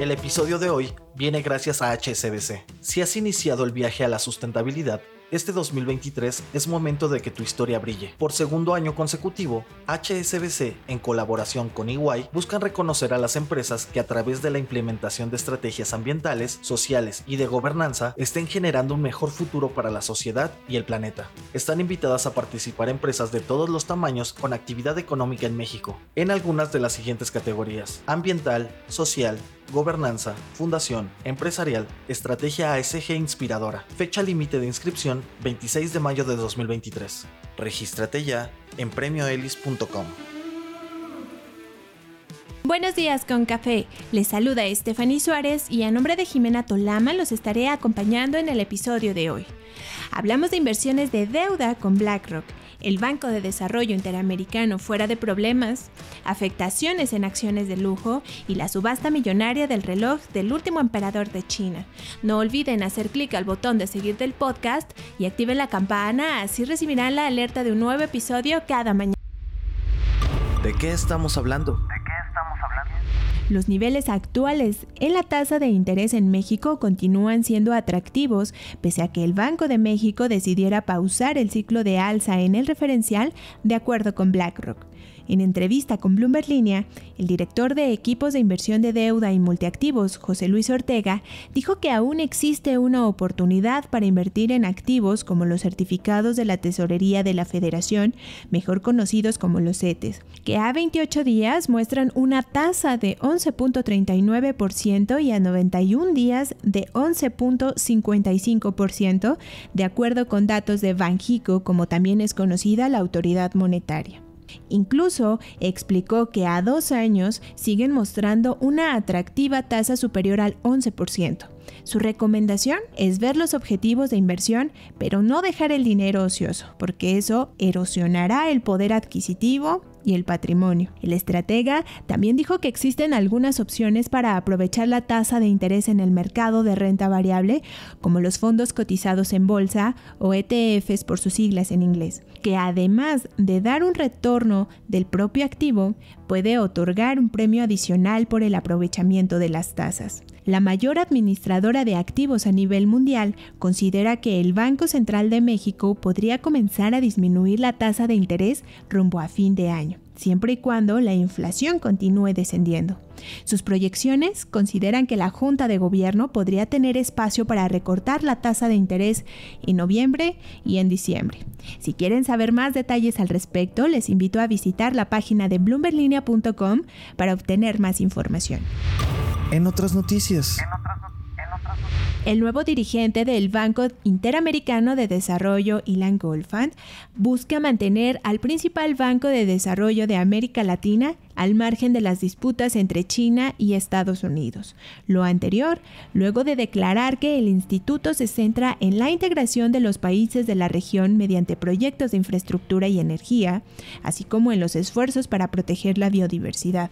El episodio de hoy viene gracias a HSBC. Si has iniciado el viaje a la sustentabilidad, este 2023 es momento de que tu historia brille. Por segundo año consecutivo, HSBC, en colaboración con EY, buscan reconocer a las empresas que a través de la implementación de estrategias ambientales, sociales y de gobernanza estén generando un mejor futuro para la sociedad y el planeta. Están invitadas a participar empresas de todos los tamaños con actividad económica en México, en algunas de las siguientes categorías: ambiental, social, gobernanza, fundación, empresarial, estrategia ASG inspiradora. Fecha límite de inscripción 26 de mayo de 2023. Regístrate ya en premioelis.com. Buenos días con café. Les saluda Stephanie Suárez y a nombre de Jimena Tolama los estaré acompañando en el episodio de hoy. Hablamos de inversiones de deuda con BlackRock el Banco de Desarrollo Interamericano fuera de problemas, afectaciones en acciones de lujo y la subasta millonaria del reloj del último emperador de China. No olviden hacer clic al botón de seguir del podcast y activen la campana, así recibirán la alerta de un nuevo episodio cada mañana. ¿De qué estamos hablando? Los niveles actuales en la tasa de interés en México continúan siendo atractivos, pese a que el Banco de México decidiera pausar el ciclo de alza en el referencial de acuerdo con BlackRock. En entrevista con Bloomberg Línea, el director de equipos de inversión de deuda y multiactivos, José Luis Ortega, dijo que aún existe una oportunidad para invertir en activos como los certificados de la Tesorería de la Federación, mejor conocidos como los CETES, que a 28 días muestran una tasa de 11.39% y a 91 días de 11.55%, de acuerdo con datos de Banjico, como también es conocida la autoridad monetaria. Incluso explicó que a dos años siguen mostrando una atractiva tasa superior al 11%. Su recomendación es ver los objetivos de inversión, pero no dejar el dinero ocioso, porque eso erosionará el poder adquisitivo y el patrimonio. El estratega también dijo que existen algunas opciones para aprovechar la tasa de interés en el mercado de renta variable, como los fondos cotizados en bolsa o ETFs por sus siglas en inglés, que además de dar un retorno del propio activo, puede otorgar un premio adicional por el aprovechamiento de las tasas. La mayor administradora de activos a nivel mundial considera que el Banco Central de México podría comenzar a disminuir la tasa de interés rumbo a fin de año siempre y cuando la inflación continúe descendiendo. Sus proyecciones consideran que la Junta de Gobierno podría tener espacio para recortar la tasa de interés en noviembre y en diciembre. Si quieren saber más detalles al respecto, les invito a visitar la página de bloomberlinia.com para obtener más información. En otras noticias. El nuevo dirigente del Banco Interamericano de Desarrollo, Ilan Goldfund, busca mantener al principal banco de desarrollo de América Latina al margen de las disputas entre China y Estados Unidos. Lo anterior, luego de declarar que el instituto se centra en la integración de los países de la región mediante proyectos de infraestructura y energía, así como en los esfuerzos para proteger la biodiversidad.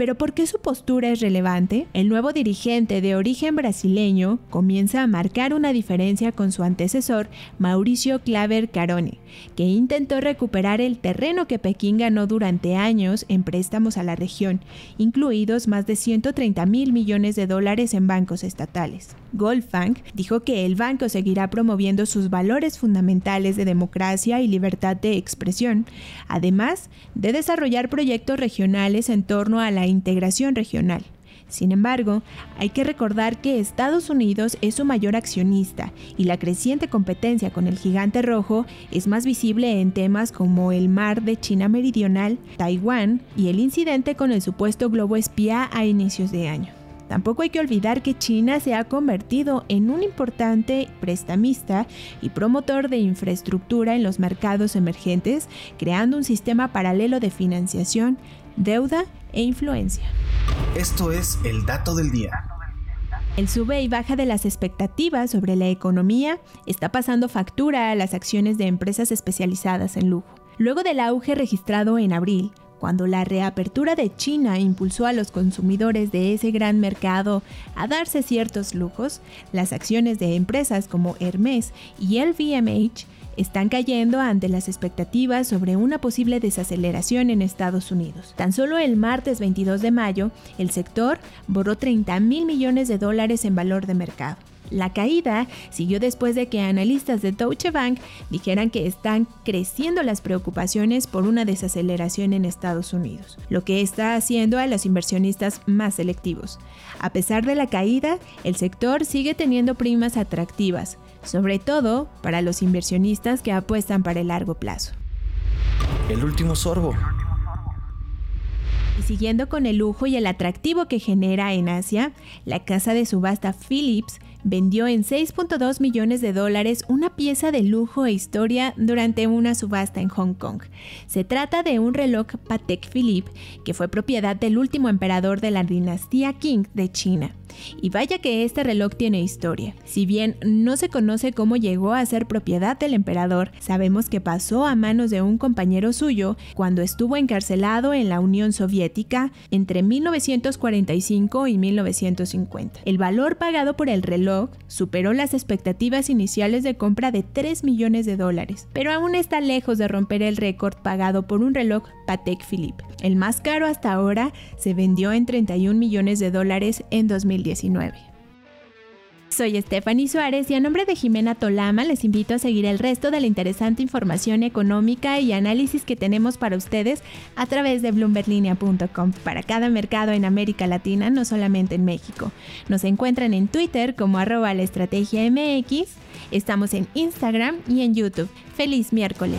Pero ¿por qué su postura es relevante? El nuevo dirigente de origen brasileño comienza a marcar una diferencia con su antecesor, Mauricio Claver Carone, que intentó recuperar el terreno que Pekín ganó durante años en préstamos a la región, incluidos más de 130 mil millones de dólares en bancos estatales. Goldfang dijo que el banco seguirá promoviendo sus valores fundamentales de democracia y libertad de expresión, además de desarrollar proyectos regionales en torno a la integración regional. Sin embargo, hay que recordar que Estados Unidos es su mayor accionista y la creciente competencia con el gigante rojo es más visible en temas como el mar de China Meridional, Taiwán y el incidente con el supuesto globo espía a inicios de año. Tampoco hay que olvidar que China se ha convertido en un importante prestamista y promotor de infraestructura en los mercados emergentes, creando un sistema paralelo de financiación, deuda e influencia. Esto es el dato del día. El sube y baja de las expectativas sobre la economía está pasando factura a las acciones de empresas especializadas en lujo. Luego del auge registrado en abril, cuando la reapertura de China impulsó a los consumidores de ese gran mercado a darse ciertos lujos, las acciones de empresas como Hermes y LVMH están cayendo ante las expectativas sobre una posible desaceleración en Estados Unidos. Tan solo el martes 22 de mayo, el sector borró 30 mil millones de dólares en valor de mercado. La caída siguió después de que analistas de Deutsche Bank dijeran que están creciendo las preocupaciones por una desaceleración en Estados Unidos, lo que está haciendo a los inversionistas más selectivos. A pesar de la caída, el sector sigue teniendo primas atractivas, sobre todo para los inversionistas que apuestan para el largo plazo. El último sorbo. Y siguiendo con el lujo y el atractivo que genera en Asia, la casa de subasta Philips vendió en 6.2 millones de dólares una pieza de lujo e historia durante una subasta en Hong Kong. Se trata de un reloj Patek Philippe que fue propiedad del último emperador de la dinastía Qing de China. Y vaya que este reloj tiene historia. Si bien no se conoce cómo llegó a ser propiedad del emperador, sabemos que pasó a manos de un compañero suyo cuando estuvo encarcelado en la Unión Soviética entre 1945 y 1950. El valor pagado por el reloj superó las expectativas iniciales de compra de 3 millones de dólares, pero aún está lejos de romper el récord pagado por un reloj Patek Philippe. El más caro hasta ahora se vendió en 31 millones de dólares en 2019. Soy Stephanie Suárez y a nombre de Jimena Tolama les invito a seguir el resto de la interesante información económica y análisis que tenemos para ustedes a través de bloomberlinia.com para cada mercado en América Latina, no solamente en México. Nos encuentran en Twitter como arroba la estrategia MX, estamos en Instagram y en YouTube. ¡Feliz miércoles!